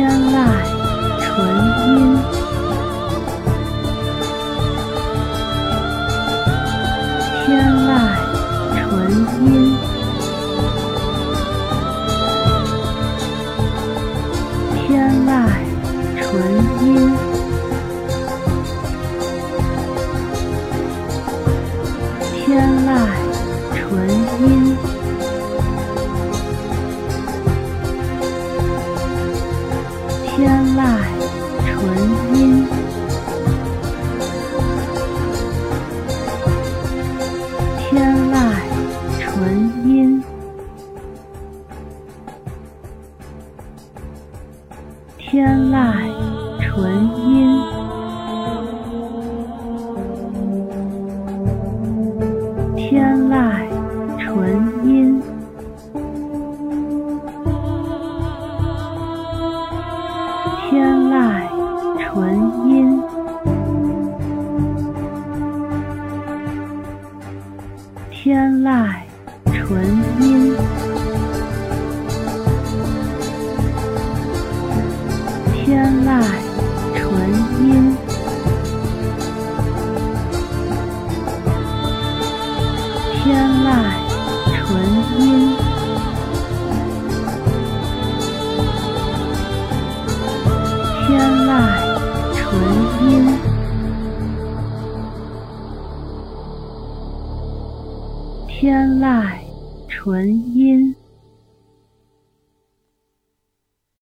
天籁纯音，天籁纯音，天籁纯音，天籁天籁纯音，天籁纯音，天籁纯音，天天籁纯音，天籁纯音，天籁纯音，天籁纯天籁纯音。